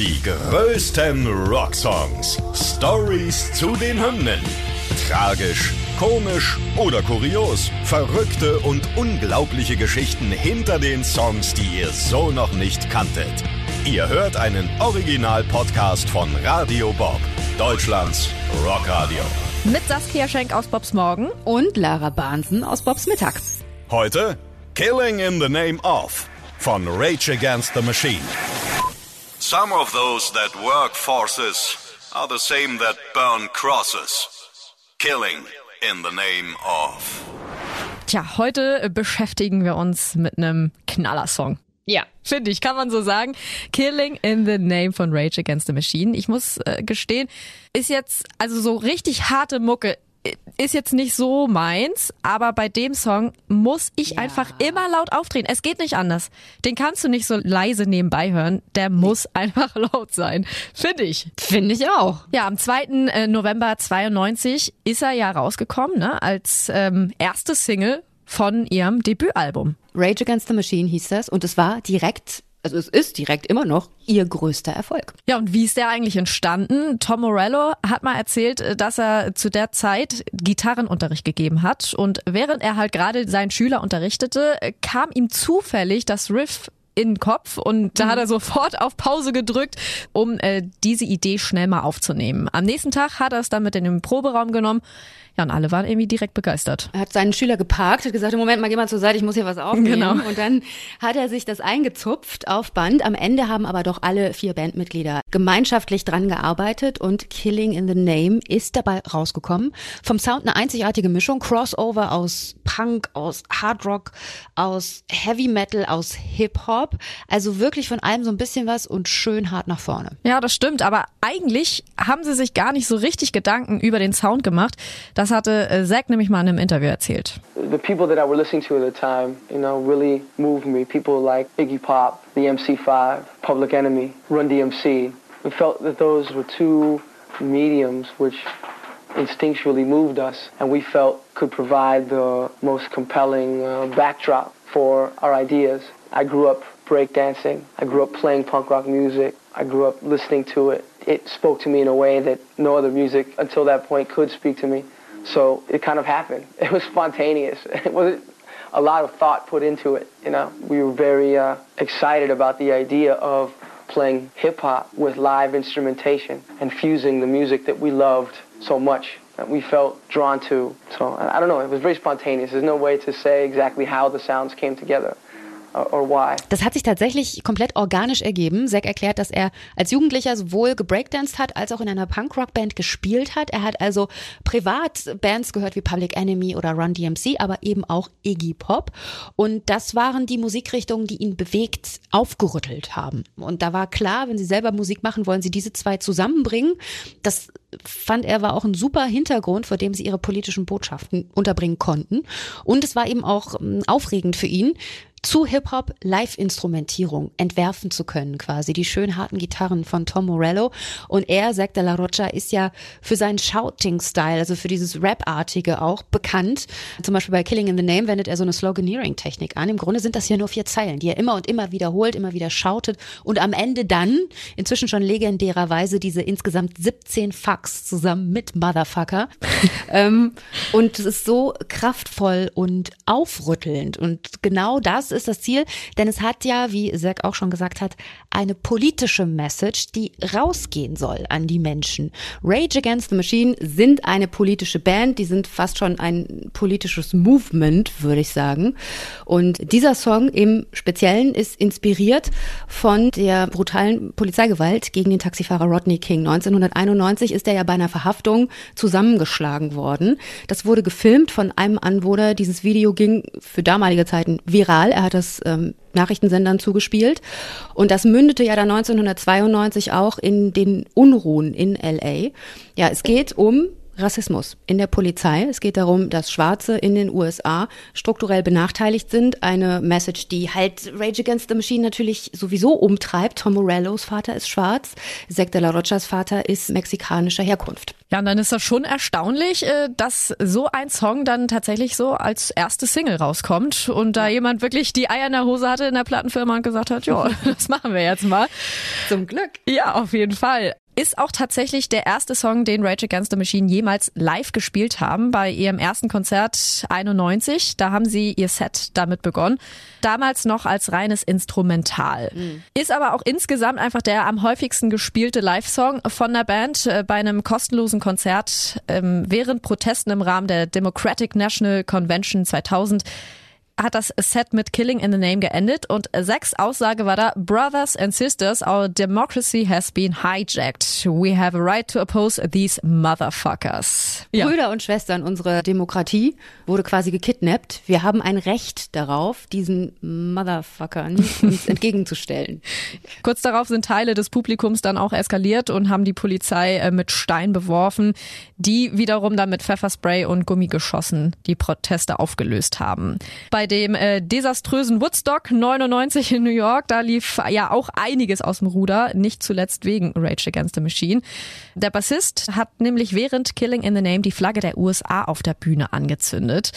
Die größten Rocksongs. Stories zu den Hymnen. Tragisch, komisch oder kurios. Verrückte und unglaubliche Geschichten hinter den Songs, die ihr so noch nicht kanntet. Ihr hört einen Original-Podcast von Radio Bob, Deutschlands Rockradio. Mit Saskia Schenk aus Bobs Morgen und Lara Bahnsen aus Bobs Mittag. Heute Killing in the Name of von Rage Against the Machine. Some of those that work forces are the same that burn crosses. Killing in the name of. Tja, heute beschäftigen wir uns mit einem Knallersong. Ja. Finde ich, kann man so sagen. Killing in the Name von Rage Against the Machine. Ich muss äh, gestehen, ist jetzt, also so richtig harte Mucke ist jetzt nicht so meins, aber bei dem Song muss ich ja. einfach immer laut aufdrehen. Es geht nicht anders. Den kannst du nicht so leise nebenbei hören. Der muss einfach laut sein. Finde ich. Finde ich auch. Ja, am 2. Äh, November 92 ist er ja rausgekommen, ne, als ähm, erste Single von ihrem Debütalbum. Rage Against the Machine hieß das und es war direkt also es ist direkt immer noch ihr größter Erfolg. Ja, und wie ist der eigentlich entstanden? Tom Morello hat mal erzählt, äh, dass er zu der Zeit Gitarrenunterricht gegeben hat und während er halt gerade seinen Schüler unterrichtete, kam ihm zufällig das Riff in den Kopf und da hat er mhm. sofort auf Pause gedrückt, um äh, diese Idee schnell mal aufzunehmen. Am nächsten Tag hat er es dann mit in den Proberaum genommen. Ja, und alle waren irgendwie direkt begeistert. Er hat seinen Schüler geparkt, hat gesagt, Moment mal, geh mal zur Seite, ich muss hier was aufnehmen. Genau. Und dann hat er sich das eingezupft auf Band. Am Ende haben aber doch alle vier Bandmitglieder gemeinschaftlich dran gearbeitet und Killing in the Name ist dabei rausgekommen. Vom Sound eine einzigartige Mischung, Crossover aus Punk, aus Hard Rock, aus Heavy Metal, aus Hip Hop. Also wirklich von allem so ein bisschen was und schön hart nach vorne. Ja, das stimmt. Aber eigentlich haben sie sich gar nicht so richtig Gedanken über den Sound gemacht. Das hatte äh, Zack nämlich mal in einem Interview erzählt. The people that I were listening to at the time, you know, really moved me. People like Iggy Pop, the MC5, Public Enemy, Run DMC. We felt that those were two mediums which instinctually moved us and we felt could provide the most compelling uh, backdrop for our ideas. I grew up breakdancing. I grew up playing punk rock music. I grew up listening to it. It spoke to me in a way that no other music until that point could speak to me. So it kind of happened. It was spontaneous. It wasn't a lot of thought put into it. You know, we were very uh, excited about the idea of playing hip hop with live instrumentation and fusing the music that we loved so much that we felt drawn to. So I don't know. It was very spontaneous. There's no way to say exactly how the sounds came together. Das hat sich tatsächlich komplett organisch ergeben. Zack erklärt, dass er als Jugendlicher sowohl gebreakdanced hat, als auch in einer Punkrock-Band gespielt hat. Er hat also privat Bands gehört wie Public Enemy oder Run DMC, aber eben auch Iggy Pop. Und das waren die Musikrichtungen, die ihn bewegt aufgerüttelt haben. Und da war klar, wenn sie selber Musik machen, wollen sie diese zwei zusammenbringen. Das fand er war auch ein super Hintergrund, vor dem sie ihre politischen Botschaften unterbringen konnten. Und es war eben auch ähm, aufregend für ihn, zu Hip-Hop Live-Instrumentierung entwerfen zu können, quasi die schön harten Gitarren von Tom Morello. Und er, Zack de la Rocha, ist ja für seinen Shouting-Style, also für dieses Rap-artige auch bekannt. Zum Beispiel bei Killing in the Name wendet er so eine Sloganeering-Technik an. Im Grunde sind das ja nur vier Zeilen, die er immer und immer wiederholt, immer wieder shoutet und am Ende dann, inzwischen schon legendärerweise, diese insgesamt 17 Fucks zusammen mit Motherfucker. ähm, und es ist so kraftvoll und aufrüttelnd und genau das ist das Ziel, denn es hat ja, wie Zack auch schon gesagt hat, eine politische Message, die rausgehen soll an die Menschen. Rage Against the Machine sind eine politische Band, die sind fast schon ein politisches Movement, würde ich sagen. Und dieser Song im Speziellen ist inspiriert von der brutalen Polizeigewalt gegen den Taxifahrer Rodney King. 1991 ist er ja bei einer Verhaftung zusammengeschlagen worden. Das wurde gefilmt von einem Anwohner. Dieses Video ging für damalige Zeiten viral. Er hat das ähm, Nachrichtensendern zugespielt. Und das mündete ja dann 1992 auch in den Unruhen in LA. Ja, es geht um Rassismus in der Polizei. Es geht darum, dass Schwarze in den USA strukturell benachteiligt sind. Eine Message, die halt Rage Against the Machine natürlich sowieso umtreibt. Tom Morellos Vater ist schwarz. Zack de la Rochas Vater ist mexikanischer Herkunft. Ja, und dann ist das schon erstaunlich, äh, dass so ein Song dann tatsächlich so als erste Single rauskommt und da jemand wirklich die Eier in der Hose hatte in der Plattenfirma und gesagt hat, ja, das machen wir jetzt mal. Zum Glück. Ja, auf jeden Fall. Ist auch tatsächlich der erste Song, den Rage Against the Machine jemals live gespielt haben. Bei ihrem ersten Konzert 91, da haben sie ihr Set damit begonnen. Damals noch als reines Instrumental. Mhm. Ist aber auch insgesamt einfach der am häufigsten gespielte Live-Song von der Band äh, bei einem kostenlosen Konzert ähm, während Protesten im Rahmen der Democratic National Convention 2000 hat das Set mit Killing in the Name geendet und sechs Aussage war da, Brothers and Sisters, our democracy has been hijacked. We have a right to oppose these motherfuckers. Ja. Brüder und Schwestern, unsere Demokratie wurde quasi gekidnappt. Wir haben ein Recht darauf, diesen Motherfuckern uns entgegenzustellen. Kurz darauf sind Teile des Publikums dann auch eskaliert und haben die Polizei äh, mit Stein beworfen, die wiederum dann mit Pfefferspray und Gummigeschossen die Proteste aufgelöst haben. Bei dem äh, desaströsen Woodstock 99 in New York, da lief ja auch einiges aus dem Ruder, nicht zuletzt wegen Rage Against the Machine. Der Bassist hat nämlich während Killing in the Name die Flagge der USA auf der Bühne angezündet.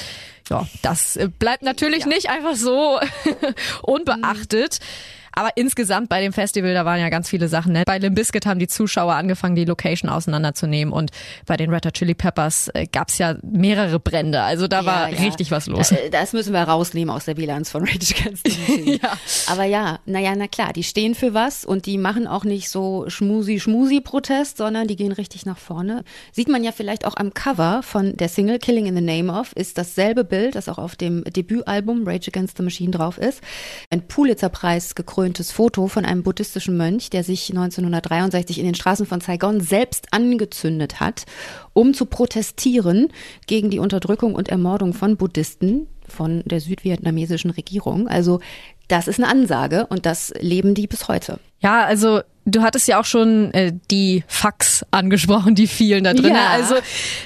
Ja, das äh, bleibt natürlich ja. nicht einfach so unbeachtet. Mhm. Aber insgesamt bei dem Festival, da waren ja ganz viele Sachen. Ne? Bei Limp Bizkit haben die Zuschauer angefangen, die Location auseinanderzunehmen und bei den Red Hot Chili Peppers äh, gab es ja mehrere Brände. Also da ja, war ja. richtig was los. Da, das müssen wir rausnehmen aus der Bilanz von Rage Against the ja. Aber ja, naja, na klar, die stehen für was und die machen auch nicht so schmusi-schmusi-Protest, sondern die gehen richtig nach vorne. Sieht man ja vielleicht auch am Cover von der Single Killing in the Name of, ist dasselbe Bild, das auch auf dem Debütalbum Rage Against the Machine drauf ist. Ein Pulitzer-Preis gekrönt gekröntes Foto von einem buddhistischen Mönch, der sich 1963 in den Straßen von Saigon selbst angezündet hat, um zu protestieren gegen die Unterdrückung und Ermordung von Buddhisten von der südvietnamesischen Regierung. Also das ist eine Ansage und das leben die bis heute. Ja, also Du hattest ja auch schon äh, die Fax angesprochen, die vielen da drin. Ja. Also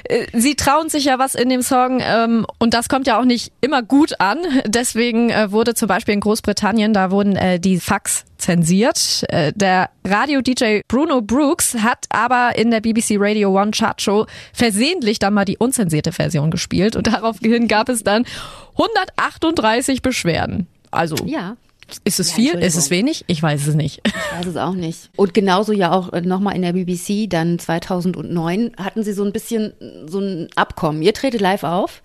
äh, sie trauen sich ja was in dem Song ähm, und das kommt ja auch nicht immer gut an. Deswegen äh, wurde zum Beispiel in Großbritannien, da wurden äh, die Fax zensiert. Äh, der Radio-DJ Bruno Brooks hat aber in der BBC Radio One Chart Show versehentlich dann mal die unzensierte Version gespielt und daraufhin gab es dann 138 Beschwerden. Also ja. Ist es ja, viel? Ist es wenig? Ich weiß es nicht. Ich weiß es auch nicht. Und genauso ja auch äh, nochmal in der BBC, dann 2009 hatten sie so ein bisschen so ein Abkommen. Ihr tretet live auf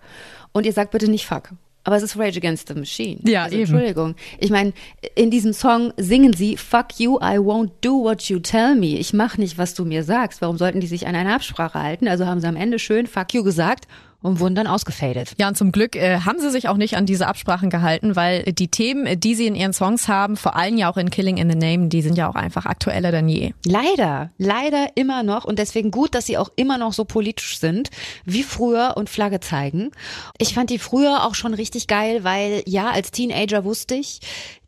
und ihr sagt bitte nicht fuck. Aber es ist Rage Against the Machine. Ja, also, eben. Entschuldigung. Ich meine, in diesem Song singen sie Fuck you, I won't do what you tell me. Ich mach nicht, was du mir sagst. Warum sollten die sich an eine Absprache halten? Also haben sie am Ende schön Fuck you gesagt und wurden dann ausgefadet. Ja, und zum Glück äh, haben sie sich auch nicht an diese Absprachen gehalten, weil die Themen, die sie in ihren Songs haben, vor allem ja auch in Killing in the Name, die sind ja auch einfach aktueller denn je. Leider, leider immer noch und deswegen gut, dass sie auch immer noch so politisch sind wie früher und Flagge zeigen. Ich fand die früher auch schon richtig geil, weil ja, als Teenager wusste ich,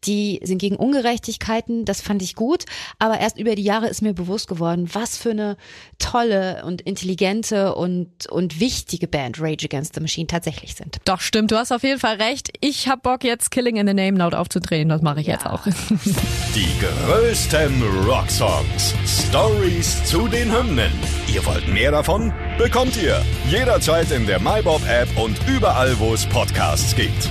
die sind gegen Ungerechtigkeiten, das fand ich gut, aber erst über die Jahre ist mir bewusst geworden, was für eine tolle und intelligente und, und wichtige Band Rage Against the Machine tatsächlich sind. Doch, stimmt, du hast auf jeden Fall recht. Ich hab Bock jetzt Killing in the Name laut aufzudrehen, das mache ich ja. jetzt auch. Die größten Rocksongs, Stories zu den Hymnen. Ihr wollt mehr davon? Bekommt ihr jederzeit in der MyBob App und überall, wo es Podcasts gibt.